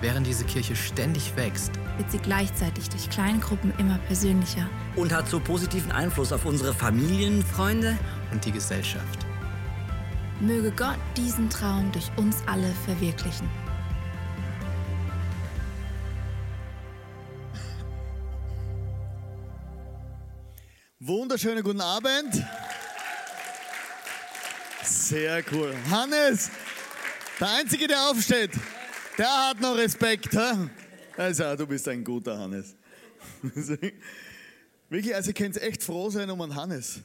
Während diese Kirche ständig wächst, wird sie gleichzeitig durch Kleingruppen immer persönlicher. Und hat so positiven Einfluss auf unsere Familien. Freunde, und die Gesellschaft. Möge Gott diesen Traum durch uns alle verwirklichen. Wunderschönen guten Abend. Sehr cool. Hannes, der Einzige, der aufsteht, der hat noch Respekt. Hä? Also, du bist ein guter Hannes. Wirklich, also ihr könnt echt froh sein um einen Hannes.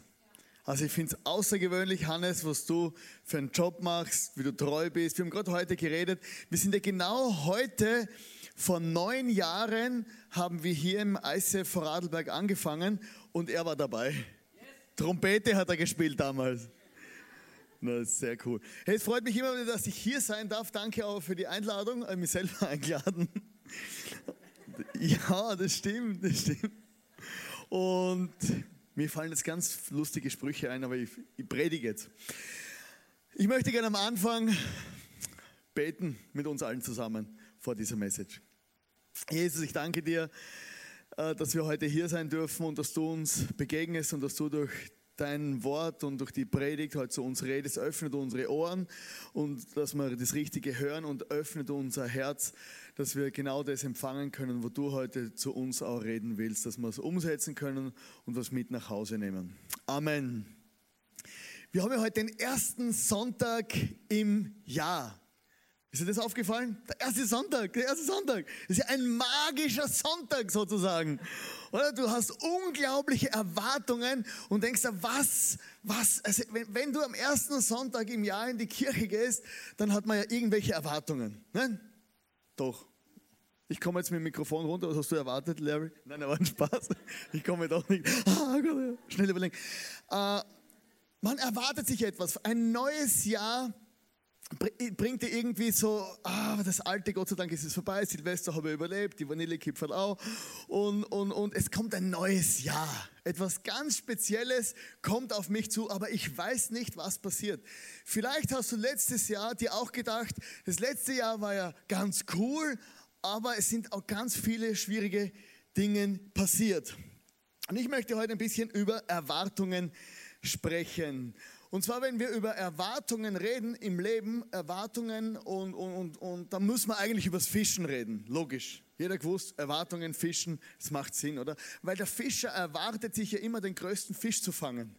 Also ich finde es außergewöhnlich, Hannes, was du für einen Job machst, wie du treu bist. Wir haben gerade heute geredet. Wir sind ja genau heute, vor neun Jahren, haben wir hier im ICF Vorarlberg angefangen und er war dabei. Trompete hat er gespielt damals. Na, sehr cool. Hey, es freut mich immer wieder, dass ich hier sein darf. Danke auch für die Einladung. Ich habe mich selber eingeladen. Ja, das stimmt, das stimmt. Und mir fallen jetzt ganz lustige Sprüche ein, aber ich, ich predige jetzt. Ich möchte gerne am Anfang beten mit uns allen zusammen vor dieser Message. Jesus, ich danke dir, äh, dass wir heute hier sein dürfen und dass du uns begegnest und dass du durch dein Wort und durch die Predigt heute zu uns redest. Öffnet unsere Ohren und dass wir das Richtige hören und öffnet unser Herz, dass wir genau das empfangen können, wo du heute zu uns auch reden willst, dass wir es umsetzen können und was mit nach Hause nehmen. Amen. Wir haben ja heute den ersten Sonntag im Jahr. Ist dir das aufgefallen? Der erste Sonntag, der erste Sonntag. Das ist ja ein magischer Sonntag sozusagen. Oder du hast unglaubliche Erwartungen und denkst, was, was, also wenn, wenn du am ersten Sonntag im Jahr in die Kirche gehst, dann hat man ja irgendwelche Erwartungen. Nein? Doch. Ich komme jetzt mit dem Mikrofon runter. Was hast du erwartet, Larry? Nein, war ein Spaß. Ich komme doch nicht. Ah, Gott, schnell überlegen. Äh, man erwartet sich etwas. Ein neues Jahr bringt dir irgendwie so, ah, das alte, Gott sei Dank ist es vorbei, Silvester habe ich überlebt, die Vanillekipferl auch und, und, und es kommt ein neues Jahr. Etwas ganz Spezielles kommt auf mich zu, aber ich weiß nicht, was passiert. Vielleicht hast du letztes Jahr dir auch gedacht, das letzte Jahr war ja ganz cool, aber es sind auch ganz viele schwierige Dinge passiert. Und ich möchte heute ein bisschen über Erwartungen sprechen. Und zwar, wenn wir über Erwartungen reden im Leben, Erwartungen und, und, und, und dann muss man eigentlich über das Fischen reden. Logisch. Jeder gewusst, Erwartungen, Fischen, das macht Sinn, oder? Weil der Fischer erwartet sich ja immer den größten Fisch zu fangen.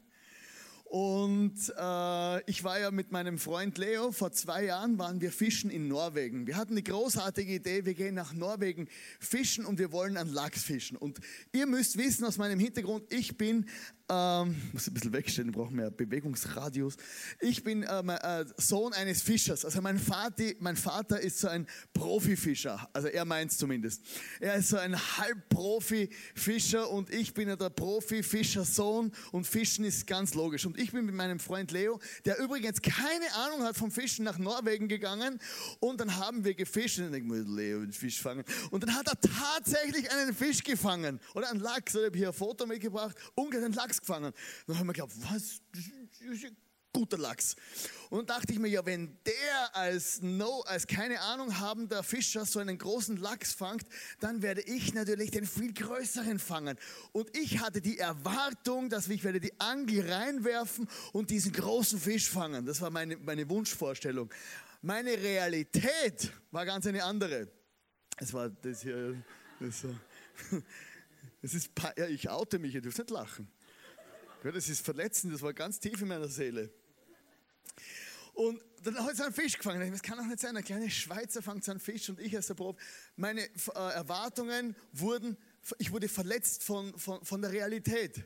Und äh, ich war ja mit meinem Freund Leo, vor zwei Jahren waren wir fischen in Norwegen. Wir hatten eine großartige Idee, wir gehen nach Norwegen fischen und wir wollen an Lachs fischen. Und ihr müsst wissen aus meinem Hintergrund, ich bin ähm, muss ein bisschen wegstellen, brauchen mehr Bewegungsradius. Ich bin ähm, äh, Sohn eines Fischers. Also mein Vater, mein Vater ist so ein Profifischer. Also er meint zumindest. Er ist so ein Halbprofi-Fischer und ich bin ja der Profi-Fischer-Sohn und Fischen ist ganz logisch. Und ich bin mit meinem Freund Leo, der übrigens keine Ahnung hat vom Fischen, nach Norwegen gegangen und dann haben wir gefischt. Und ich denke, Leo, den Fisch fangen. Und dann hat er tatsächlich einen Fisch gefangen oder einen Lachs. Ich habe hier ein Foto mitgebracht, ungefähr einen Lachs gefangen. Dann haben wir gedacht, was, guter Lachs. Und dachte ich mir, ja, wenn der als, no, als keine Ahnung habender Fischer so einen großen Lachs fangt, dann werde ich natürlich den viel größeren fangen. Und ich hatte die Erwartung, dass ich werde die Angel reinwerfen und diesen großen Fisch fangen. Das war meine, meine Wunschvorstellung. Meine Realität war ganz eine andere. Es war das hier, das, das ist, ja, ich oute mich, ihr dürft nicht lachen. Das ist verletzend, das war ganz tief in meiner Seele. Und dann hat er einen Fisch gefangen. Das kann doch nicht sein, ein kleiner Schweizer fängt einen Fisch und ich als der Prof. Meine äh, Erwartungen wurden, ich wurde verletzt von, von, von der Realität.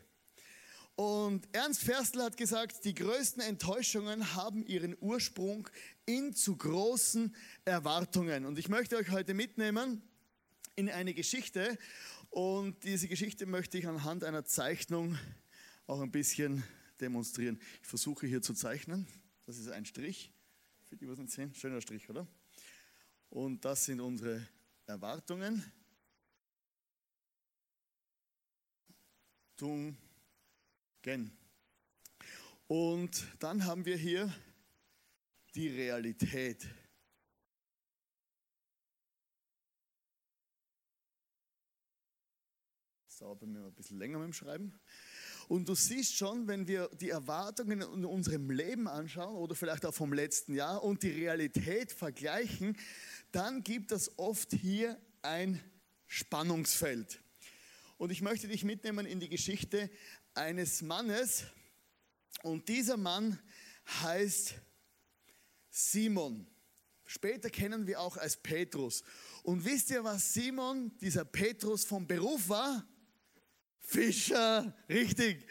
Und Ernst Ferstl hat gesagt, die größten Enttäuschungen haben ihren Ursprung in zu großen Erwartungen. Und ich möchte euch heute mitnehmen in eine Geschichte. Und diese Geschichte möchte ich anhand einer Zeichnung auch ein bisschen demonstrieren. Ich versuche hier zu zeichnen. Das ist ein Strich. Für die, was nicht sehen, schöner Strich, oder? Und das sind unsere Erwartungen. Tungen. Und dann haben wir hier die Realität. Das dauert bei mir ein bisschen länger mit dem Schreiben. Und du siehst schon, wenn wir die Erwartungen in unserem Leben anschauen oder vielleicht auch vom letzten Jahr und die Realität vergleichen, dann gibt es oft hier ein Spannungsfeld. Und ich möchte dich mitnehmen in die Geschichte eines Mannes. Und dieser Mann heißt Simon. Später kennen wir auch als Petrus. Und wisst ihr, was Simon, dieser Petrus vom Beruf war? Fischer, richtig.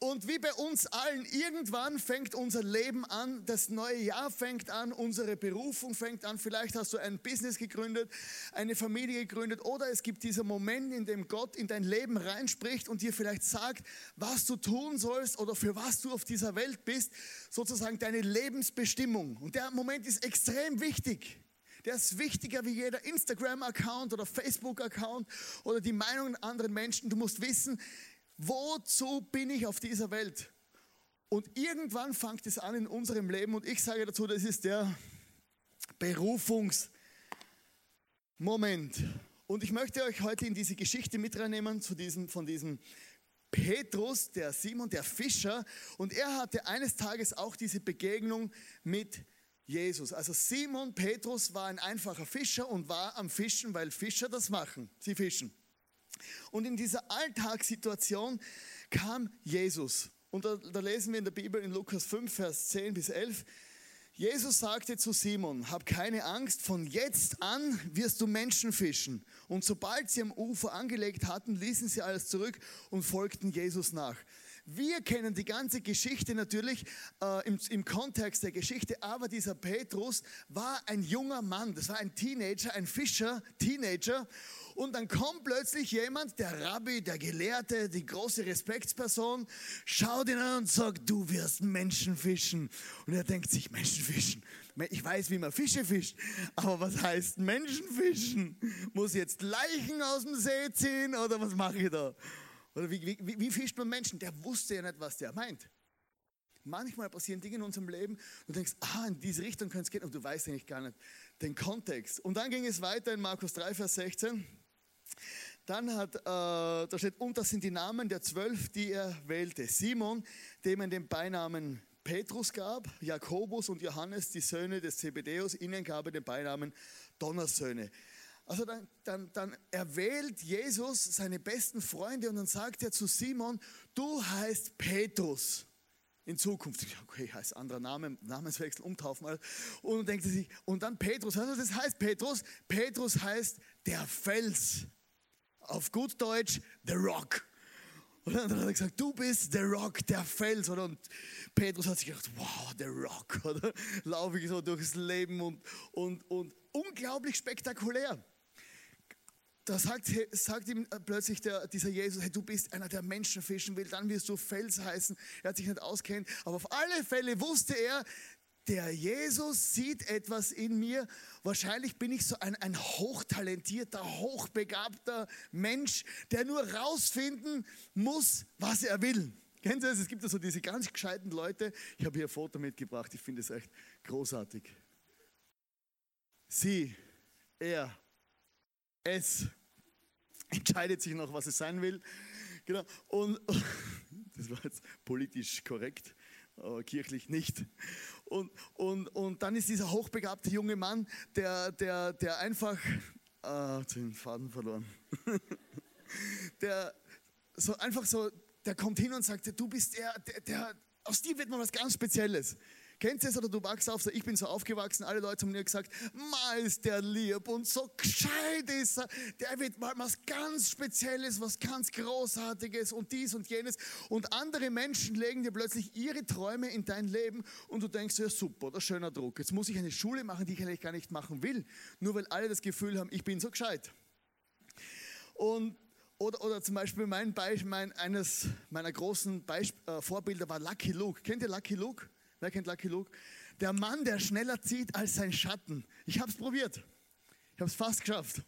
Und wie bei uns allen, irgendwann fängt unser Leben an, das neue Jahr fängt an, unsere Berufung fängt an. Vielleicht hast du ein Business gegründet, eine Familie gegründet oder es gibt dieser Moment, in dem Gott in dein Leben reinspricht und dir vielleicht sagt, was du tun sollst oder für was du auf dieser Welt bist, sozusagen deine Lebensbestimmung. Und der Moment ist extrem wichtig der ist wichtiger wie jeder Instagram-Account oder Facebook-Account oder die Meinungen anderen Menschen. Du musst wissen, wozu bin ich auf dieser Welt? Und irgendwann fängt es an in unserem Leben und ich sage dazu, das ist der Berufungsmoment. Und ich möchte euch heute in diese Geschichte mit reinnehmen zu diesem, von diesem Petrus, der Simon, der Fischer. Und er hatte eines Tages auch diese Begegnung mit Jesus. Also Simon Petrus war ein einfacher Fischer und war am Fischen, weil Fischer das machen. Sie fischen. Und in dieser Alltagssituation kam Jesus. Und da, da, lesen wir in der Bibel in Lukas 5, Vers 10 bis 11. Jesus sagte zu Simon, hab keine Angst, von jetzt an wirst du Menschen fischen. Und sobald sie am Ufer angelegt hatten, ließen sie alles zurück und folgten Jesus nach. Wir kennen die ganze Geschichte natürlich äh, im, im Kontext der Geschichte, aber dieser Petrus war ein junger Mann, das war ein Teenager, ein Fischer, Teenager. Und dann kommt plötzlich jemand, der Rabbi, der Gelehrte, die große Respektsperson, schaut ihn an und sagt, du wirst Menschen fischen. Und er denkt sich, Menschen fischen. Ich weiß, wie man Fische fischt, aber was heißt Menschen fischen? Muss ich jetzt Leichen aus dem See ziehen oder was mache ich da? Oder wie, wie, wie fischt man Menschen? Der wusste ja nicht, was der meint. Manchmal passieren Dinge in unserem Leben und du denkst, ah, in diese Richtung könnte es gehen und du weißt eigentlich gar nicht den Kontext. Und dann ging es weiter in Markus 3, Vers 16. Dann hat, äh, da steht, und das sind die Namen der zwölf, die er wählte. Simon, dem er den Beinamen Petrus gab, Jakobus und Johannes, die Söhne des Zebedeus, ihnen gab er den Beinamen Donnersöhne. Also dann, dann, dann erwählt Jesus seine besten Freunde und dann sagt er zu Simon, du heißt Petrus. in Zukunft. Okay, heißt anderer Name, Namenswechsel, umtaufen. Und denkt sich, und dann Petrus, was das heißt Petrus? Petrus heißt der Fels. Auf gut Deutsch, the rock. Und dann hat er gesagt, du bist der Rock, der Fels. Oder? Und Petrus hat sich gedacht, wow, der Rock. Oder? Laufe ich so durchs Leben und, und, und unglaublich spektakulär da sagt, sagt ihm äh, plötzlich der, dieser Jesus, hey, du bist einer, der Menschen fischen will, dann wirst du Fels heißen. Er hat sich nicht auskennt, aber auf alle Fälle wusste er, der Jesus sieht etwas in mir. Wahrscheinlich bin ich so ein, ein hochtalentierter, hochbegabter Mensch, der nur rausfinden muss, was er will. Kennen Sie das? Es gibt ja so diese ganz gescheiten Leute. Ich habe hier ein Foto mitgebracht, ich finde es echt großartig. Sie, er, es entscheidet sich noch, was es sein will. Genau. Und das war jetzt politisch korrekt, aber kirchlich nicht. Und, und, und dann ist dieser hochbegabte junge Mann, der, der, der einfach, ah, den Faden verloren, der so einfach so, der kommt hin und sagt, du bist der, der, der aus dir wird mal was ganz Spezielles. Kennst du es oder du wachst auf, ich bin so aufgewachsen, alle Leute haben mir gesagt, Ma ist der lieb und so gescheit ist er, der wird mal was ganz Spezielles, was ganz Großartiges und dies und jenes. Und andere Menschen legen dir plötzlich ihre Träume in dein Leben und du denkst, ja super, das ist schöner Druck. Jetzt muss ich eine Schule machen, die ich eigentlich gar nicht machen will, nur weil alle das Gefühl haben, ich bin so gescheit. Und oder, oder zum Beispiel mein Beispiel, mein, eines meiner großen Beisp äh, Vorbilder war Lucky Luke. Kennt ihr Lucky Luke? Wer kennt Lucky Luke? Der Mann, der schneller zieht als sein Schatten. Ich habe es probiert. Ich habe es fast geschafft.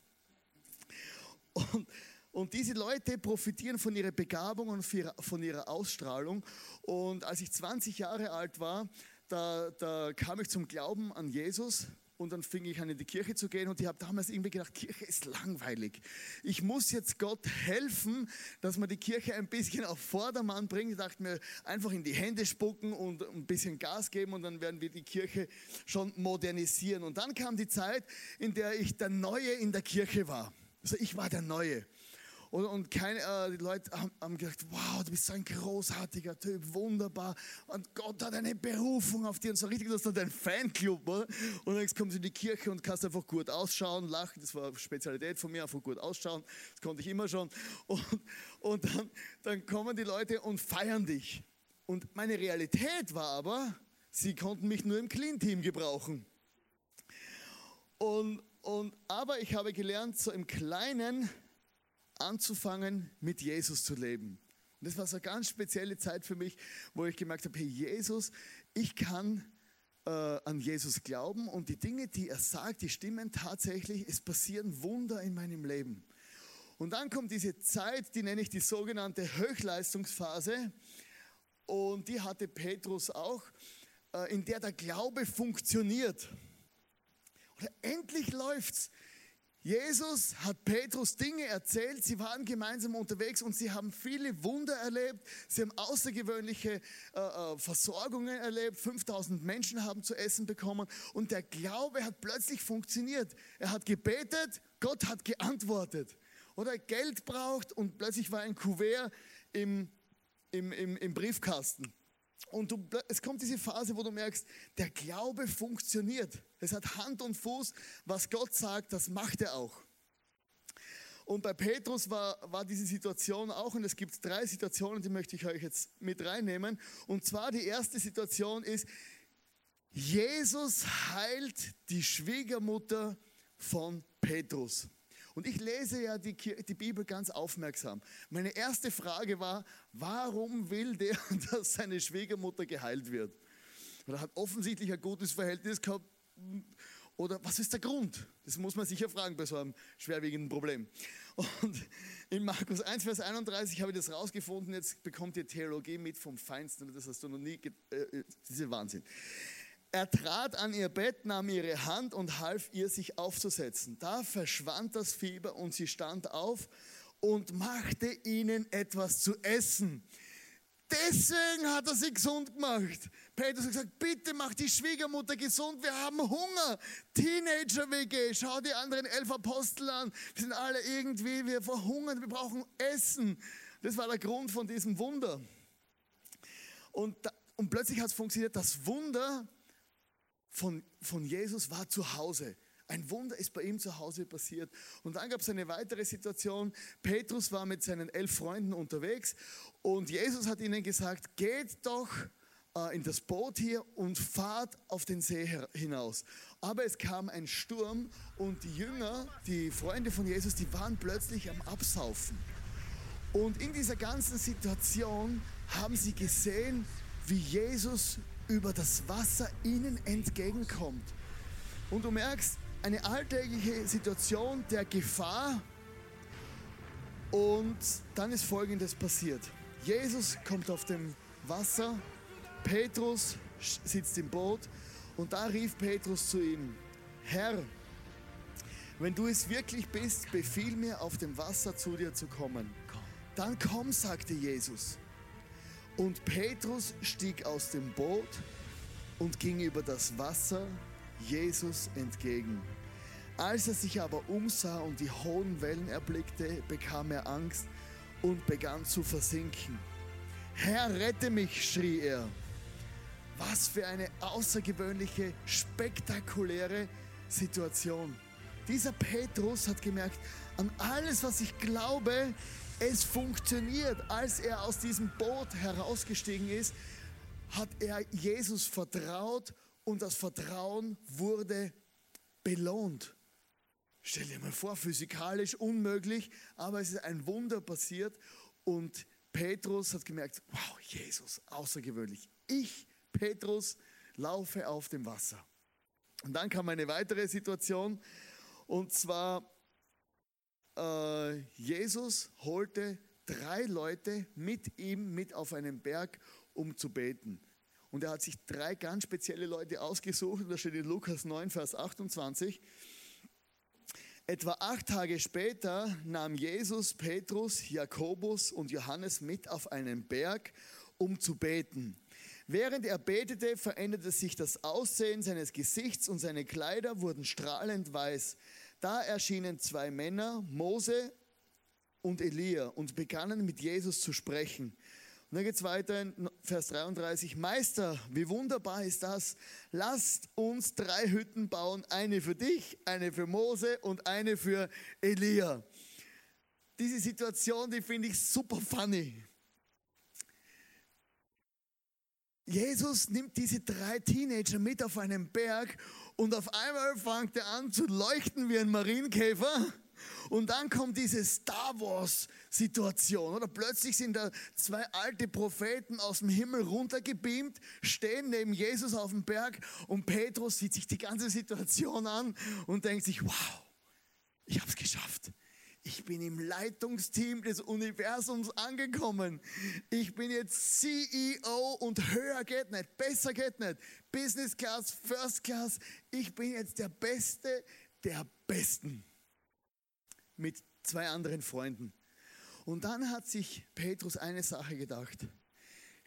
Und, und diese Leute profitieren von ihrer Begabung und von ihrer Ausstrahlung. Und als ich 20 Jahre alt war, da, da kam ich zum Glauben an Jesus und dann fing ich an in die Kirche zu gehen und ich habe damals irgendwie gedacht, Kirche ist langweilig. Ich muss jetzt Gott helfen, dass man die Kirche ein bisschen auf Vordermann bringt. Ich dachte mir, einfach in die Hände spucken und ein bisschen Gas geben und dann werden wir die Kirche schon modernisieren. Und dann kam die Zeit, in der ich der Neue in der Kirche war. Also ich war der Neue. Und, und keine, äh, die Leute haben, haben gedacht, wow, du bist so ein großartiger Typ, wunderbar. Und Gott hat eine Berufung auf dir. Und so richtig, das ist dein Fanclub. Oder? Und dann kommst du in die Kirche und kannst einfach gut ausschauen, lachen. Das war Spezialität von mir, einfach gut ausschauen. Das konnte ich immer schon. Und, und dann, dann kommen die Leute und feiern dich. Und meine Realität war aber, sie konnten mich nur im Clean-Team gebrauchen. Und, und, aber ich habe gelernt, so im Kleinen anzufangen, mit Jesus zu leben. Und das war so eine ganz spezielle Zeit für mich, wo ich gemerkt habe, hey Jesus, ich kann äh, an Jesus glauben und die Dinge, die er sagt, die stimmen tatsächlich, es passieren Wunder in meinem Leben. Und dann kommt diese Zeit, die nenne ich die sogenannte Höchstleistungsphase und die hatte Petrus auch, äh, in der der Glaube funktioniert. Oder endlich läuft's. Jesus hat Petrus Dinge erzählt, sie waren gemeinsam unterwegs und sie haben viele Wunder erlebt, sie haben außergewöhnliche äh, äh Versorgungen erlebt, 5000 Menschen haben zu essen bekommen und der Glaube hat plötzlich funktioniert. Er hat gebetet, Gott hat geantwortet. Oder Geld braucht und plötzlich war ein Kuvert im, im, im, im Briefkasten. Und du, es kommt diese Phase, wo du merkst, der Glaube funktioniert. Es hat Hand und Fuß. Was Gott sagt, das macht er auch. Und bei Petrus war, war diese Situation auch, und es gibt drei Situationen, die möchte ich euch jetzt mit reinnehmen. Und zwar die erste Situation ist, Jesus heilt die Schwiegermutter von Petrus. Und ich lese ja die, die, Bibel ganz aufmerksam. Meine erste Frage war, warum will der, dass seine Schwiegermutter geheilt wird? Oder hat offensichtlich ein gutes Verhältnis gehabt? Oder was ist der Grund? Das muss man sicher fragen bei so einem schwerwiegenden Problem. Und in Markus 1, Vers 31 habe ich das rausgefunden. Jetzt bekommt ihr Theologie mit vom Feinsten. Das hast du noch nie. Äh, äh, das ist Wahnsinn. Er trat an ihr Bett, nahm ihre Hand und half ihr, sich aufzusetzen. Da verschwand das Fieber und sie stand auf und machte ihnen etwas zu essen. Deswegen hat er sie gesund gemacht. Petrus hat gesagt, bitte mach die Schwiegermutter gesund, wir haben Hunger. Teenager-WG, schau die anderen elf Apostel an. Wir sind alle irgendwie, wir verhungern, wir brauchen Essen. Das war der Grund von diesem Wunder. Und, und plötzlich hat es funktioniert. Das Wunder von, von Jesus war zu Hause. Ein Wunder ist bei ihm zu Hause passiert. Und dann gab es eine weitere Situation. Petrus war mit seinen elf Freunden unterwegs und Jesus hat ihnen gesagt, geht doch äh, in das Boot hier und fahrt auf den See hinaus. Aber es kam ein Sturm und die Jünger, die Freunde von Jesus, die waren plötzlich am Absaufen. Und in dieser ganzen Situation haben sie gesehen, wie Jesus über das Wasser ihnen entgegenkommt. Und du merkst, eine alltägliche Situation der Gefahr und dann ist Folgendes passiert. Jesus kommt auf dem Wasser, Petrus sitzt im Boot und da rief Petrus zu ihm, Herr, wenn du es wirklich bist, befiehl mir auf dem Wasser zu dir zu kommen. Dann komm, sagte Jesus. Und Petrus stieg aus dem Boot und ging über das Wasser Jesus entgegen. Als er sich aber umsah und die hohen Wellen erblickte, bekam er Angst und begann zu versinken. Herr, rette mich, schrie er. Was für eine außergewöhnliche, spektakuläre Situation. Dieser Petrus hat gemerkt, an alles, was ich glaube, es funktioniert. Als er aus diesem Boot herausgestiegen ist, hat er Jesus vertraut und das Vertrauen wurde belohnt. Stell dir mal vor, physikalisch unmöglich, aber es ist ein Wunder passiert und Petrus hat gemerkt, wow, Jesus, außergewöhnlich. Ich, Petrus, laufe auf dem Wasser. Und dann kam eine weitere Situation und zwar äh, Jesus holte drei Leute mit ihm mit auf einen Berg, um zu beten. Und er hat sich drei ganz spezielle Leute ausgesucht. Da steht in Lukas 9, Vers 28. Etwa acht Tage später nahm Jesus Petrus, Jakobus und Johannes mit auf einen Berg, um zu beten. Während er betete, veränderte sich das Aussehen seines Gesichts und seine Kleider wurden strahlend weiß. Da erschienen zwei Männer, Mose und Elia, und begannen mit Jesus zu sprechen. Und dann geht es weiter in Vers 33. Meister, wie wunderbar ist das? Lasst uns drei Hütten bauen. Eine für dich, eine für Mose und eine für Elia. Diese Situation, die finde ich super funny. Jesus nimmt diese drei Teenager mit auf einen Berg und auf einmal fängt er an zu leuchten wie ein Marienkäfer. Und dann kommt diese Star Wars Situation, oder? Plötzlich sind da zwei alte Propheten aus dem Himmel runtergebeamt, stehen neben Jesus auf dem Berg und Petrus sieht sich die ganze Situation an und denkt sich, wow, ich habe es geschafft. Ich bin im Leitungsteam des Universums angekommen. Ich bin jetzt CEO und höher geht nicht, besser geht nicht. Business Class, First Class. Ich bin jetzt der Beste der Besten mit zwei anderen Freunden. Und dann hat sich Petrus eine Sache gedacht.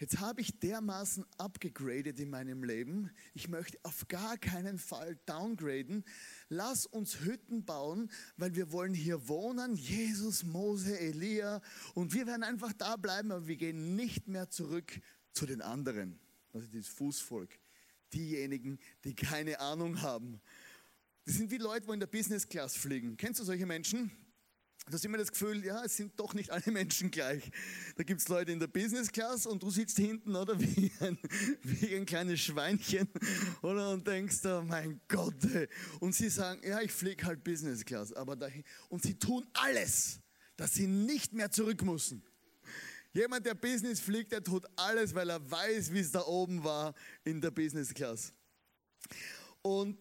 Jetzt habe ich dermaßen abgegradet in meinem Leben. Ich möchte auf gar keinen Fall downgraden. Lass uns Hütten bauen, weil wir wollen hier wohnen. Jesus, Mose, Elia. Und wir werden einfach da bleiben, aber wir gehen nicht mehr zurück zu den anderen. Also das Fußvolk. Diejenigen, die keine Ahnung haben. Das sind wie Leute, die in der Business Class fliegen. Kennst du solche Menschen? Du hast immer das Gefühl, ja, es sind doch nicht alle Menschen gleich. Da gibt es Leute in der Business Class und du sitzt hinten, oder, wie ein, wie ein kleines Schweinchen, oder, und denkst, oh mein Gott. Und sie sagen, ja, ich fliege halt Business Class, aber dahin, und sie tun alles, dass sie nicht mehr zurück müssen. Jemand, der Business fliegt, der tut alles, weil er weiß, wie es da oben war in der Business Class. Und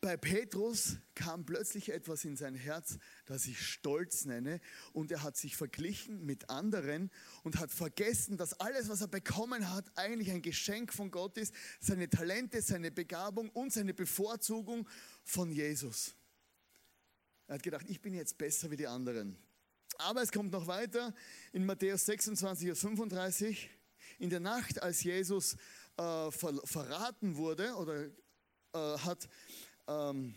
bei Petrus kam plötzlich etwas in sein Herz, das ich Stolz nenne. Und er hat sich verglichen mit anderen und hat vergessen, dass alles, was er bekommen hat, eigentlich ein Geschenk von Gott ist. Seine Talente, seine Begabung und seine Bevorzugung von Jesus. Er hat gedacht, ich bin jetzt besser wie die anderen. Aber es kommt noch weiter in Matthäus 26, 35. In der Nacht, als Jesus äh, ver verraten wurde oder äh, hat ähm,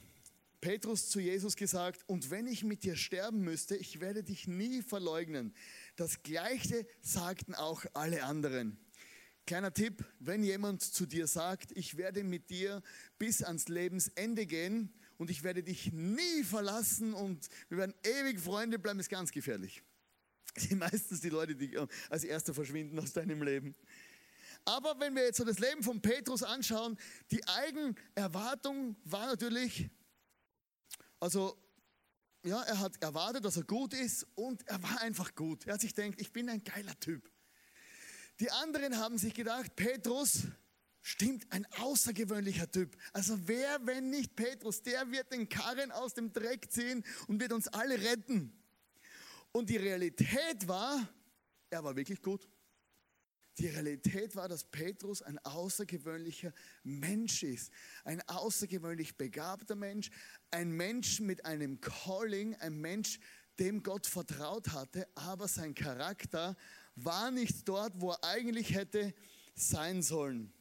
Petrus zu Jesus gesagt, und wenn ich mit dir sterben müsste, ich werde dich nie verleugnen. Das gleiche sagten auch alle anderen. kleiner Tipp, wenn jemand zu dir sagt, ich werde mit dir bis ans Lebensende gehen und ich werde dich nie verlassen und wir werden ewig Freunde bleiben, ist ganz gefährlich. Das sind meistens die Leute, die äh, als Erster verschwinden aus deinem Leben. Aber wenn wir jetzt so das Leben von Petrus anschauen, die Eigenerwartung war natürlich, also ja, er hat erwartet, dass er gut ist und er war einfach gut. Er hat sich gedacht, ich bin ein geiler Typ. Die anderen haben sich gedacht, Petrus, stimmt, ein außergewöhnlicher Typ. Also wer, wenn nicht Petrus, der wird den Karren aus dem Dreck ziehen und wird uns alle retten. Und die Realität war, er war wirklich gut. Die Realität war, dass Petrus ein außergewöhnlicher Mensch ist, ein außergewöhnlich begabter Mensch, ein Mensch mit einem Calling, ein Mensch, dem Gott vertraut hatte, aber sein Charakter war nicht dort, wo er eigentlich hätte sein sollen.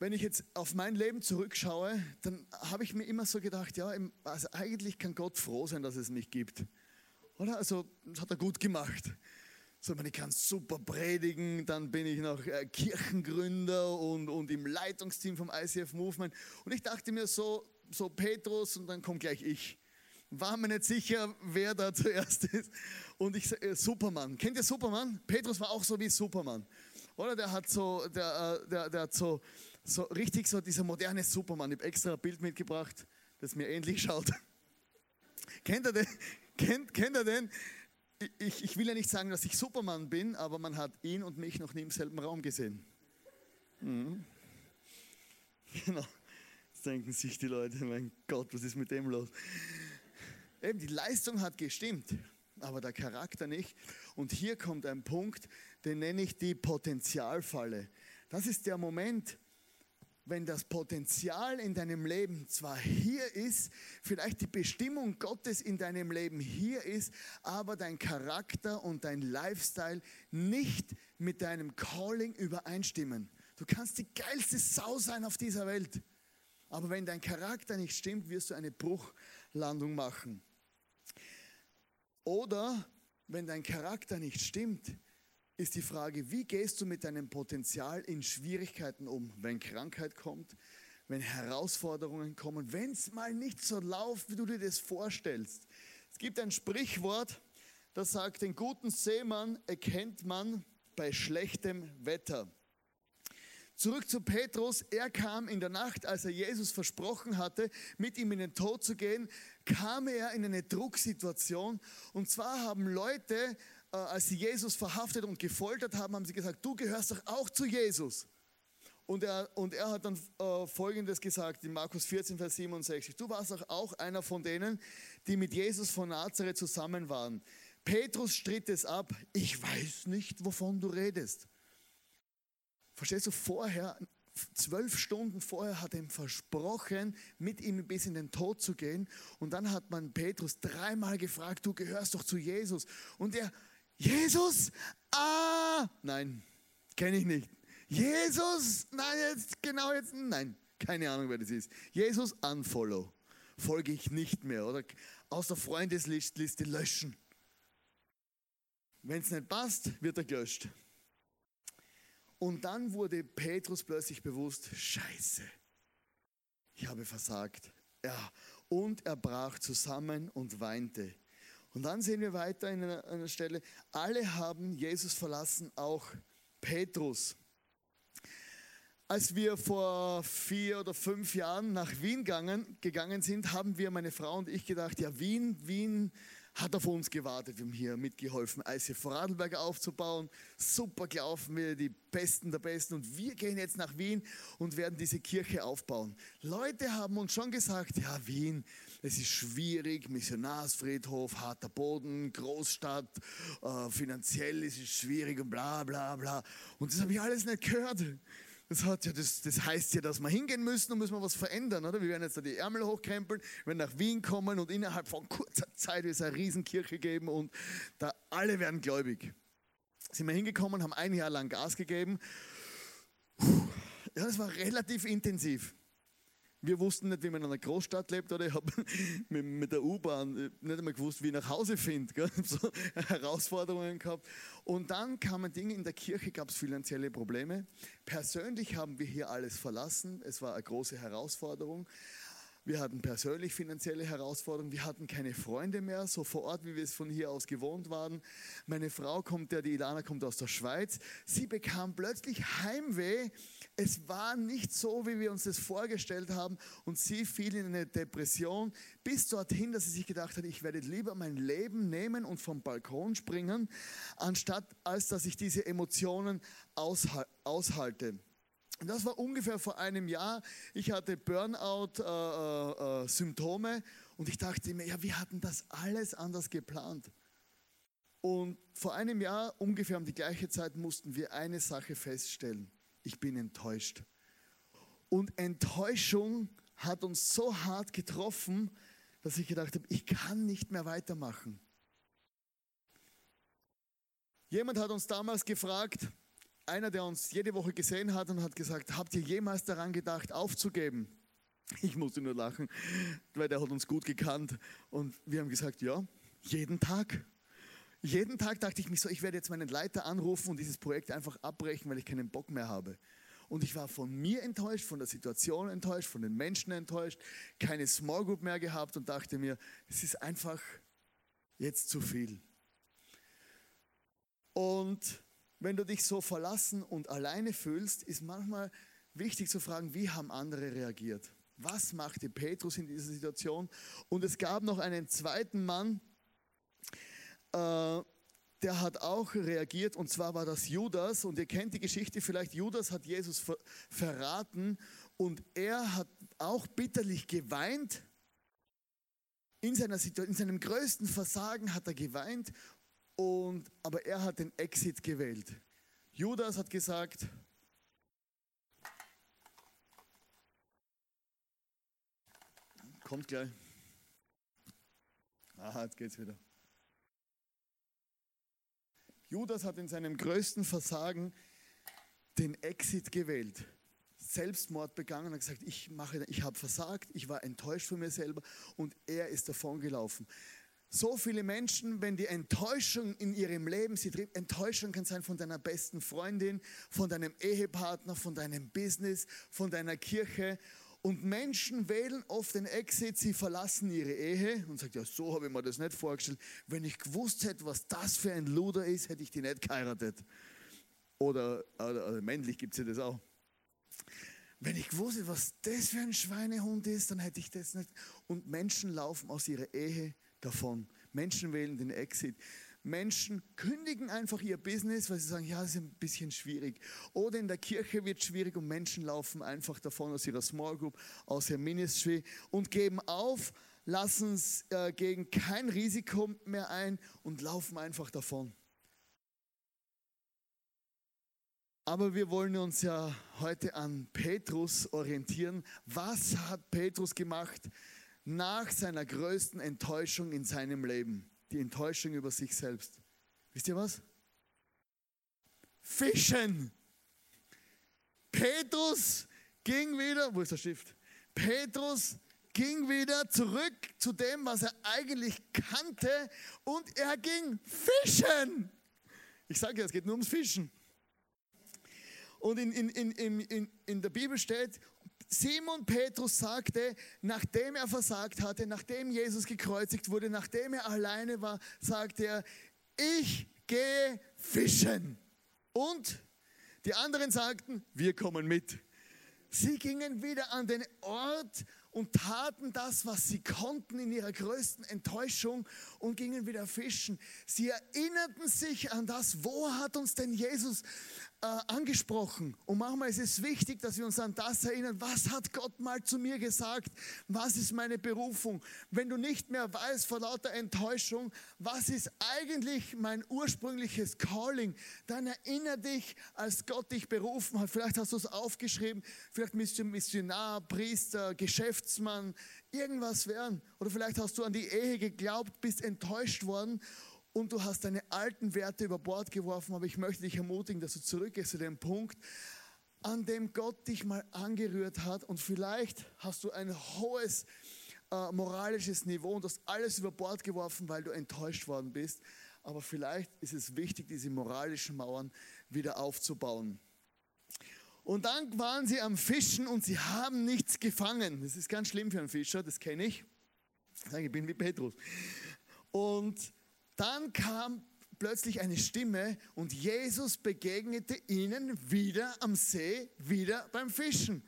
Wenn ich jetzt auf mein Leben zurückschaue, dann habe ich mir immer so gedacht, ja, also eigentlich kann Gott froh sein, dass es mich gibt. Oder? Also, das hat er gut gemacht. So, ich kann super predigen, dann bin ich noch äh, Kirchengründer und, und im Leitungsteam vom ICF Movement. Und ich dachte mir so, so Petrus und dann kommt gleich ich. War mir nicht sicher, wer da zuerst ist. Und ich äh, Superman. Kennt ihr Superman? Petrus war auch so wie Superman. Oder der hat so, der, äh, der, der hat so, so richtig so dieser moderne Superman. Ich habe extra ein Bild mitgebracht, das mir ähnlich schaut. kennt ihr den? Kennt, kennt ihr den? Ich, ich will ja nicht sagen, dass ich Superman bin, aber man hat ihn und mich noch nie im selben Raum gesehen. Mhm. Genau. Jetzt denken sich die Leute, mein Gott, was ist mit dem los? Eben, die Leistung hat gestimmt, aber der Charakter nicht. Und hier kommt ein Punkt, den nenne ich die Potenzialfalle. Das ist der Moment, wenn das Potenzial in deinem Leben zwar hier ist, vielleicht die Bestimmung Gottes in deinem Leben hier ist, aber dein Charakter und dein Lifestyle nicht mit deinem Calling übereinstimmen. Du kannst die geilste Sau sein auf dieser Welt, aber wenn dein Charakter nicht stimmt, wirst du eine Bruchlandung machen. Oder wenn dein Charakter nicht stimmt, ist die Frage, wie gehst du mit deinem Potenzial in Schwierigkeiten um, wenn Krankheit kommt, wenn Herausforderungen kommen, wenn es mal nicht so läuft, wie du dir das vorstellst. Es gibt ein Sprichwort, das sagt, den guten Seemann erkennt man bei schlechtem Wetter. Zurück zu Petrus. Er kam in der Nacht, als er Jesus versprochen hatte, mit ihm in den Tod zu gehen, kam er in eine Drucksituation. Und zwar haben Leute als sie Jesus verhaftet und gefoltert haben, haben sie gesagt, du gehörst doch auch zu Jesus. Und er, und er hat dann äh, Folgendes gesagt in Markus 14, Vers 67. Du warst doch auch einer von denen, die mit Jesus von Nazareth zusammen waren. Petrus stritt es ab. Ich weiß nicht, wovon du redest. Verstehst du, vorher, zwölf Stunden vorher hat er ihm versprochen, mit ihm bis in den Tod zu gehen. Und dann hat man Petrus dreimal gefragt, du gehörst doch zu Jesus. Und er Jesus, ah, nein, kenne ich nicht. Jesus, nein, jetzt, genau jetzt, nein, keine Ahnung, wer das ist. Jesus, unfollow. Folge ich nicht mehr oder aus der Freundesliste löschen. Wenn es nicht passt, wird er gelöscht. Und dann wurde Petrus plötzlich bewusst, scheiße, ich habe versagt. Ja, und er brach zusammen und weinte. Und dann sehen wir weiter in einer, einer Stelle, alle haben Jesus verlassen, auch Petrus. Als wir vor vier oder fünf Jahren nach Wien gegangen, gegangen sind, haben wir, meine Frau und ich, gedacht, ja, Wien, Wien, hat auf uns gewartet. Wir haben hier mitgeholfen, ICF Vorarlberg aufzubauen. Super gelaufen, wir die Besten der Besten. Und wir gehen jetzt nach Wien und werden diese Kirche aufbauen. Leute haben uns schon gesagt, ja, Wien, es ist schwierig, Missionarsfriedhof, harter Boden, Großstadt, äh, finanziell ist es schwierig und bla bla bla. Und das habe ich alles nicht gehört. Das, hat ja, das, das heißt ja, dass wir hingehen müssen und müssen wir was verändern, oder? Wir werden jetzt da die Ärmel hochkrempeln, werden nach Wien kommen und innerhalb von kurzer Zeit wird es eine Riesenkirche geben und da alle werden gläubig. Sind wir hingekommen, haben ein Jahr lang Gas gegeben. Ja, das war relativ intensiv. Wir wussten nicht, wie man in einer Großstadt lebt, oder ich habe mit, der U-Bahn äh, nicht einmal gewusst, wie ich nach Hause finde. So Herausforderungen gehabt. Und dann kamen Dinge, in der Kirche gab es finanzielle Probleme. Persönlich haben wir hier alles verlassen. Es war eine große Herausforderung. Wir hatten persönlich finanzielle Herausforderungen. Wir hatten keine Freunde mehr, so vor Ort, wie wir es von hier aus gewohnt waren. Meine Frau kommt, der die Ilana kommt aus der Schweiz. Sie bekam plötzlich Heimweh. Es war nicht so, wie wir uns das vorgestellt haben. Und sie fiel in eine Depression bis dorthin, dass sie sich gedacht hat, ich werde lieber mein Leben nehmen und vom Balkon springen, anstatt als dass ich diese Emotionen aushalte. Das war ungefähr vor einem Jahr. Ich hatte Burnout-Symptome äh, äh, äh und ich dachte mir, ja, wir hatten das alles anders geplant. Und vor einem Jahr, ungefähr um die gleiche Zeit, mussten wir eine Sache feststellen. Ich bin enttäuscht. Und Enttäuschung hat uns so hart getroffen, dass ich gedacht habe, ich kann nicht mehr weitermachen. Jemand hat uns damals gefragt, einer, der uns jede Woche gesehen hat und hat gesagt, habt ihr jemals daran gedacht, aufzugeben? Ich musste nur lachen, weil der hat uns gut gekannt. Und wir haben gesagt, ja, jeden Tag. Jeden Tag dachte ich mich so, ich werde jetzt meinen Leiter anrufen und dieses Projekt einfach abbrechen, weil ich keinen Bock mehr habe. Und ich war von mir enttäuscht, von der Situation enttäuscht, von den Menschen enttäuscht, keine Small Group mehr gehabt und dachte mir, es ist einfach jetzt zu viel. Und wenn du dich so verlassen und alleine fühlst, ist manchmal wichtig zu fragen, wie haben andere reagiert? Was machte Petrus in dieser Situation? Und es gab noch einen zweiten Mann, äh, der hat auch reagiert, und zwar war das Judas. Und ihr kennt die Geschichte vielleicht, Judas hat Jesus ver verraten und er hat auch bitterlich geweint. In, seiner in seinem größten Versagen hat er geweint und, aber er hat den Exit gewählt. Judas hat gesagt, kommt gleich. Aha, jetzt geht's wieder. Judas hat in seinem größten Versagen den Exit gewählt. Selbstmord begangen und gesagt, ich ich habe versagt, ich war enttäuscht von mir selber und er ist davongelaufen. So viele Menschen, wenn die Enttäuschung in ihrem Leben sie trifft, Enttäuschung kann sein von deiner besten Freundin, von deinem Ehepartner, von deinem Business, von deiner Kirche. Und Menschen wählen oft den Exit, sie verlassen ihre Ehe und sagen, ja, so habe ich mir das nicht vorgestellt. Wenn ich gewusst hätte, was das für ein Luder ist, hätte ich die nicht geheiratet. Oder, oder, oder männlich gibt es ja das auch. Wenn ich gewusst hätte, was das für ein Schweinehund ist, dann hätte ich das nicht. Und Menschen laufen aus ihrer Ehe davon. Menschen wählen den Exit. Menschen kündigen einfach ihr Business, weil sie sagen, ja, das ist ein bisschen schwierig. Oder in der Kirche wird es schwierig und Menschen laufen einfach davon aus ihrer Small Group, aus ihrem Ministry und geben auf, lassen es äh, gegen kein Risiko mehr ein und laufen einfach davon. Aber wir wollen uns ja heute an Petrus orientieren. Was hat Petrus gemacht? Nach seiner größten Enttäuschung in seinem Leben. Die Enttäuschung über sich selbst. Wisst ihr was? Fischen. Petrus ging wieder, wo ist der Stift? Petrus ging wieder zurück zu dem, was er eigentlich kannte und er ging fischen. Ich sage ja, es geht nur ums Fischen. Und in, in, in, in, in der Bibel steht, Simon Petrus sagte, nachdem er versagt hatte, nachdem Jesus gekreuzigt wurde, nachdem er alleine war, sagte er, ich gehe fischen. Und die anderen sagten, wir kommen mit. Sie gingen wieder an den Ort und taten das, was sie konnten in ihrer größten Enttäuschung und gingen wieder fischen. Sie erinnerten sich an das, wo hat uns denn Jesus äh, angesprochen. Und manchmal ist es wichtig, dass wir uns an das erinnern, was hat Gott mal zu mir gesagt? Was ist meine Berufung? Wenn du nicht mehr weißt vor lauter Enttäuschung, was ist eigentlich mein ursprüngliches Calling, dann erinnere dich, als Gott dich berufen hat. Vielleicht hast du es aufgeschrieben, vielleicht bist du Missionar, Priester, Geschäftsmann, irgendwas werden. Oder vielleicht hast du an die Ehe geglaubt, bist enttäuscht worden und du hast deine alten Werte über Bord geworfen, aber ich möchte dich ermutigen, dass du zurückgehst zu dem Punkt, an dem Gott dich mal angerührt hat und vielleicht hast du ein hohes äh, moralisches Niveau und hast alles über Bord geworfen, weil du enttäuscht worden bist. Aber vielleicht ist es wichtig, diese moralischen Mauern wieder aufzubauen. Und dann waren sie am Fischen und sie haben nichts gefangen. Das ist ganz schlimm für einen Fischer, das kenne ich. Ich bin wie Petrus. Und dann kam plötzlich eine Stimme und Jesus begegnete ihnen wieder am See, wieder beim Fischen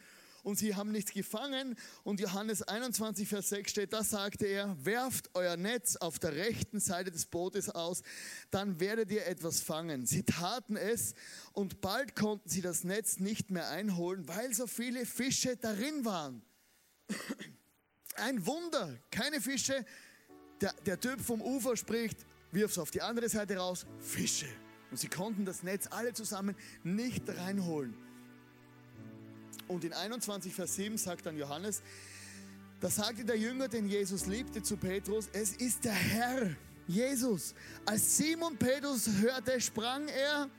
und sie haben nichts gefangen. Und Johannes 21, Vers 6 steht, da sagte er, werft euer Netz auf der rechten Seite des Bootes aus, dann werdet ihr etwas fangen. Sie taten es und bald konnten sie das Netz nicht mehr einholen, weil so viele Fische darin waren. Ein Wunder, keine Fische. Der, der Typ vom Ufer spricht, wirf es auf die andere Seite raus, Fische. Und sie konnten das Netz alle zusammen nicht reinholen. Und in 21, Vers 7 sagt dann Johannes, da sagte der Jünger, den Jesus liebte, zu Petrus, es ist der Herr, Jesus. Als Simon Petrus hörte, sprang er,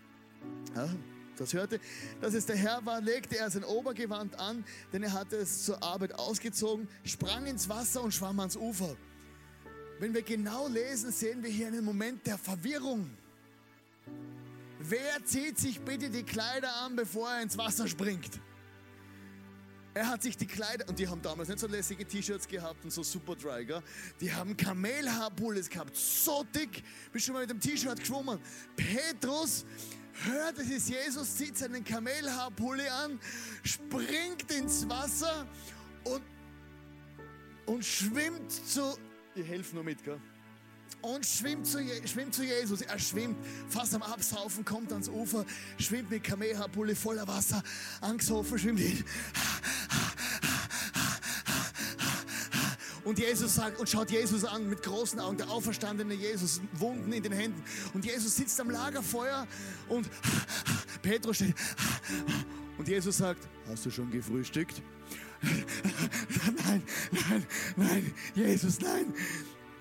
das hörte, dass es der Herr war, legte er sein Obergewand an, denn er hatte es zur Arbeit ausgezogen, sprang ins Wasser und schwamm ans Ufer. Wenn wir genau lesen, sehen wir hier einen Moment der Verwirrung. Wer zieht sich bitte die Kleider an, bevor er ins Wasser springt? Er hat sich die Kleider, und die haben damals nicht so lässige T-Shirts gehabt und so super dry, gell? Die haben Kamelhaarpullis gehabt, so dick, bist schon mal mit dem T-Shirt geschwommen. Petrus hört, es ist Jesus, zieht seinen Kamelhaarpulli an, springt ins Wasser und, und schwimmt zu, ihr helft nur mit, gell? und schwimmt zu, schwimmt zu Jesus. Er schwimmt fast am Absaufen, kommt ans Ufer, schwimmt mit Kamelhaarpulle voller Wasser, angesoffen, schwimmt hin. Und Jesus sagt und schaut Jesus an mit großen Augen, der auferstandene Jesus, Wunden in den Händen. Und Jesus sitzt am Lagerfeuer und Petrus steht. Und Jesus sagt, hast du schon gefrühstückt? nein, nein, nein, Jesus, nein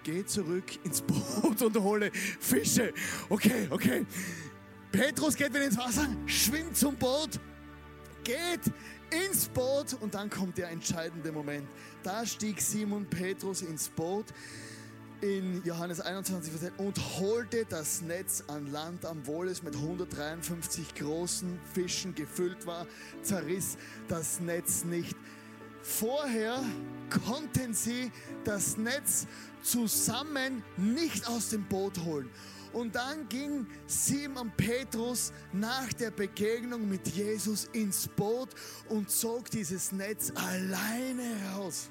geh zurück ins Boot und hole Fische. Okay, okay. Petrus geht wieder ins Wasser, schwimmt zum Boot, geht ins Boot und dann kommt der entscheidende Moment. Da stieg Simon Petrus ins Boot in Johannes 21 und holte das Netz an Land, am wohl es mit 153 großen Fischen gefüllt war, zerriss das Netz nicht. Vorher konnten sie das Netz zusammen nicht aus dem Boot holen. Und dann ging Simon Petrus nach der Begegnung mit Jesus ins Boot und zog dieses Netz alleine raus.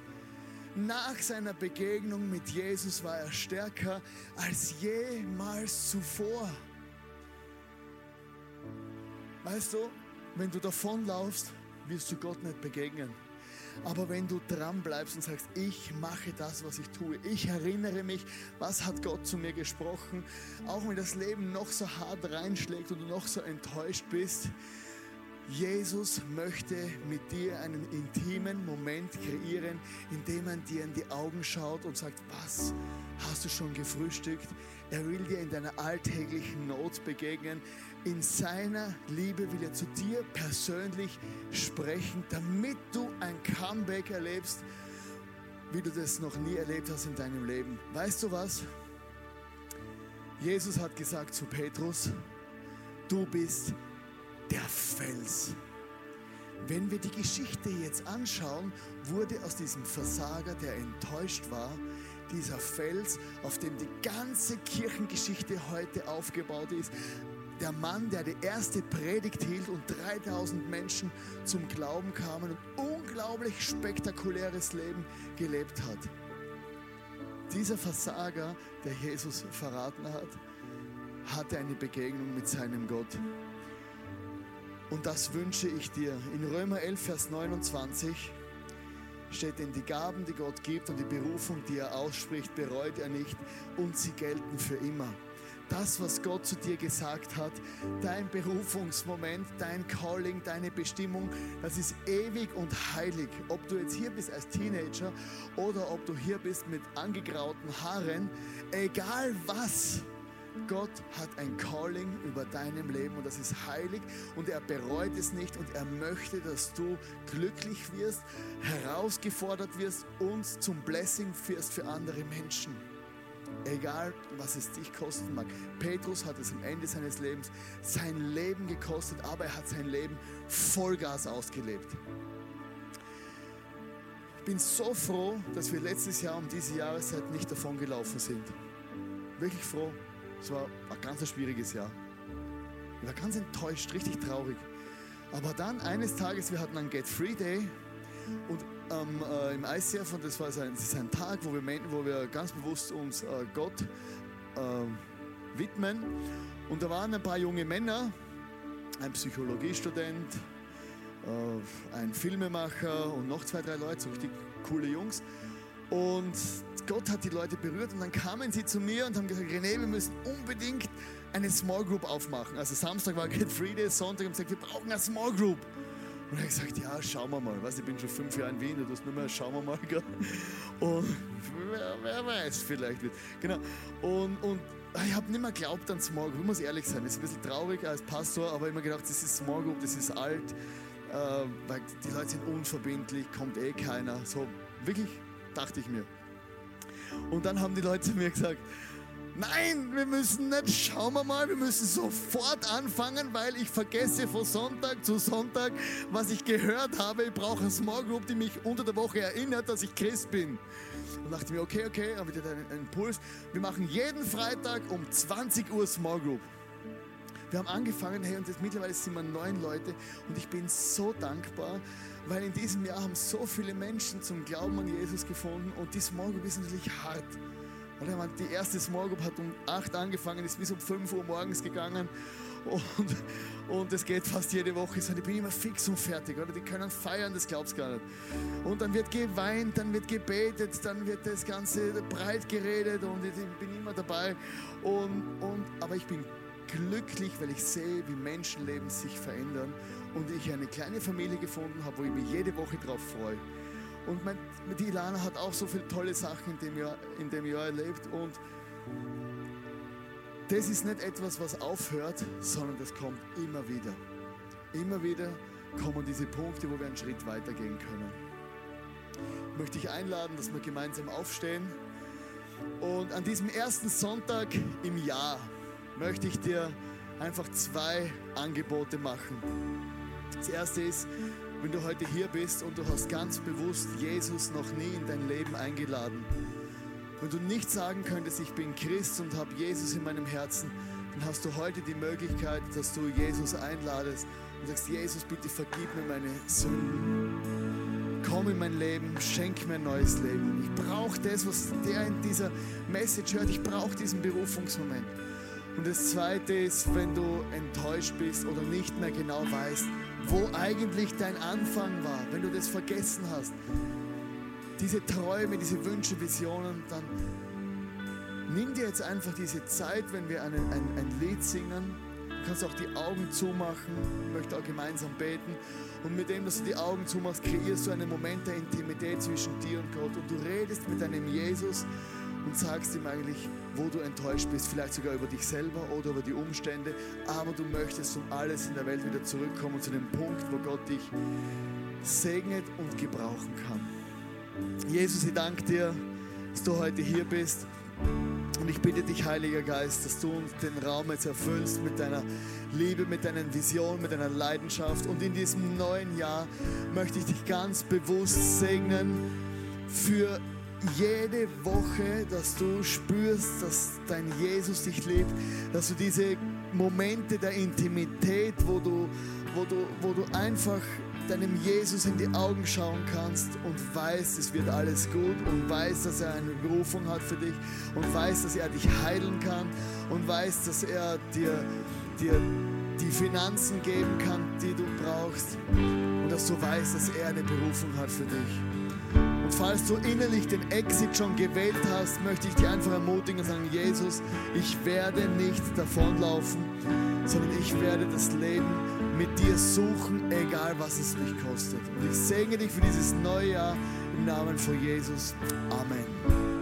Nach seiner Begegnung mit Jesus war er stärker als jemals zuvor. Weißt du, wenn du davonlaufst, wirst du Gott nicht begegnen. Aber wenn du dran bleibst und sagst, ich mache das, was ich tue, ich erinnere mich, was hat Gott zu mir gesprochen, auch wenn das Leben noch so hart reinschlägt und du noch so enttäuscht bist, Jesus möchte mit dir einen intimen Moment kreieren, indem er dir in die Augen schaut und sagt, was hast du schon gefrühstückt? Er will dir in deiner alltäglichen Not begegnen. In seiner Liebe will er zu dir persönlich sprechen, damit du ein Comeback erlebst, wie du das noch nie erlebt hast in deinem Leben. Weißt du was? Jesus hat gesagt zu Petrus, du bist der Fels. Wenn wir die Geschichte jetzt anschauen, wurde aus diesem Versager, der enttäuscht war, dieser Fels, auf dem die ganze Kirchengeschichte heute aufgebaut ist, der Mann, der die erste Predigt hielt und 3000 Menschen zum Glauben kamen und unglaublich spektakuläres Leben gelebt hat. Dieser Versager, der Jesus verraten hat, hatte eine Begegnung mit seinem Gott. Und das wünsche ich dir. In Römer 11, Vers 29 steht, denn die Gaben, die Gott gibt und die Berufung, die er ausspricht, bereut er nicht und sie gelten für immer. Das, was Gott zu dir gesagt hat, dein Berufungsmoment, dein Calling, deine Bestimmung, das ist ewig und heilig. Ob du jetzt hier bist als Teenager oder ob du hier bist mit angegrauten Haaren, egal was, Gott hat ein Calling über deinem Leben und das ist heilig und er bereut es nicht und er möchte, dass du glücklich wirst, herausgefordert wirst und zum Blessing wirst für andere Menschen. Egal, was es dich kosten mag. Petrus hat es am Ende seines Lebens sein Leben gekostet, aber er hat sein Leben Vollgas ausgelebt. Ich bin so froh, dass wir letztes Jahr um diese Jahreszeit nicht davon gelaufen sind. Wirklich froh. Es war ein ganz schwieriges Jahr. Ich war ganz enttäuscht, richtig traurig. Aber dann eines Tages, wir hatten einen Get Free Day und ähm, äh, im ICF, und das war so ein, das ist ein Tag, wo wir, wo wir ganz bewusst uns äh, Gott äh, widmen. Und da waren ein paar junge Männer, ein Psychologiestudent, äh, ein Filmemacher und noch zwei, drei Leute, so richtig coole Jungs. Und Gott hat die Leute berührt und dann kamen sie zu mir und haben gesagt, René, wir müssen unbedingt eine Small Group aufmachen. Also Samstag war Get Free Day, Sonntag haben sie gesagt, wir brauchen eine Small Group. Und er hat gesagt, ja, schauen wir mal. Weißt, ich bin schon fünf Jahre in Wien, du hast nur mehr, schauen wir mal. Und wer, wer weiß, vielleicht wird. Genau. Und, und ich habe nicht mehr geglaubt an Small Group, ich muss ehrlich sein. Das ist ein bisschen traurig als Pastor, aber mir gedacht, das ist Small Group, das ist alt, äh, weil die Leute sind unverbindlich, kommt eh keiner. So, wirklich, dachte ich mir. Und dann haben die Leute zu mir gesagt, Nein, wir müssen nicht, schauen wir mal, wir müssen sofort anfangen, weil ich vergesse von Sonntag zu Sonntag, was ich gehört habe. Ich brauche eine Small Group, die mich unter der Woche erinnert, dass ich Christ bin. Und dachte mir, okay, okay, habe ich einen Impuls. Wir machen jeden Freitag um 20 Uhr Small Group. Wir haben angefangen, hey, und jetzt mittlerweile sind wir neun Leute und ich bin so dankbar, weil in diesem Jahr haben so viele Menschen zum Glauben an Jesus gefunden und die Small Group ist natürlich hart. Die erste Small Group hat um 8 angefangen, ist bis um 5 Uhr morgens gegangen und, und es geht fast jede Woche so. Ich bin immer fix und fertig. Oder? Die können feiern, das glaubst du gar nicht. Und dann wird geweint, dann wird gebetet, dann wird das Ganze breit geredet und ich bin immer dabei. Und, und, aber ich bin glücklich, weil ich sehe, wie Menschenleben sich verändern und ich eine kleine Familie gefunden habe, wo ich mich jede Woche drauf freue. Und mein, die Ilana hat auch so viele tolle Sachen in dem Jahr, in dem Jahr erlebt und das ist nicht etwas, was aufhört, sondern das kommt immer wieder. Immer wieder kommen diese Punkte, wo wir einen Schritt weitergehen können. Ich möchte dich einladen, dass wir gemeinsam aufstehen. Und an diesem ersten Sonntag im Jahr möchte ich dir einfach zwei Angebote machen. Das erste ist, wenn du heute hier bist und du hast ganz bewusst Jesus noch nie in dein Leben eingeladen. Wenn du nicht sagen könntest, ich bin Christ und habe Jesus in meinem Herzen, dann hast du heute die Möglichkeit, dass du Jesus einladest und sagst, Jesus, bitte vergib mir meine Sünden. Komm in mein Leben, schenk mir ein neues Leben. Ich brauche das, was der in dieser Message hört. Ich brauche diesen Berufungsmoment. Und das Zweite ist, wenn du enttäuscht bist oder nicht mehr genau weißt, wo eigentlich dein Anfang war, wenn du das vergessen hast, diese Träume, diese Wünsche, Visionen, dann nimm dir jetzt einfach diese Zeit, wenn wir ein, ein, ein Lied singen. Du kannst auch die Augen zumachen, ich möchte auch gemeinsam beten. Und mit dem, dass du die Augen zumachst, kreierst du einen Moment der Intimität zwischen dir und Gott. Und du redest mit deinem Jesus und sagst ihm eigentlich, wo du enttäuscht bist, vielleicht sogar über dich selber oder über die Umstände, aber du möchtest um alles in der Welt wieder zurückkommen zu dem Punkt, wo Gott dich segnet und gebrauchen kann. Jesus, ich danke dir, dass du heute hier bist. Und ich bitte dich, Heiliger Geist, dass du den Raum jetzt erfüllst mit deiner Liebe, mit deiner Vision, mit deiner Leidenschaft. Und in diesem neuen Jahr möchte ich dich ganz bewusst segnen für jede Woche, dass du spürst, dass dein Jesus dich liebt, dass du diese Momente der Intimität, wo du, wo du, wo du einfach deinem Jesus in die Augen schauen kannst und weißt, es wird alles gut und weißt, dass er eine Berufung hat für dich und weißt, dass er dich heilen kann und weißt, dass er dir, dir die Finanzen geben kann, die du brauchst und dass du weißt, dass er eine Berufung hat für dich falls du innerlich den Exit schon gewählt hast, möchte ich dich einfach ermutigen und sagen, Jesus, ich werde nicht davonlaufen, sondern ich werde das Leben mit dir suchen, egal was es mich kostet. Und ich segne dich für dieses neue Jahr im Namen von Jesus. Amen.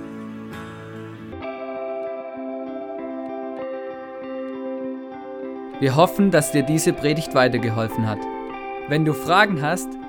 Wir hoffen, dass dir diese Predigt weitergeholfen hat. Wenn du Fragen hast,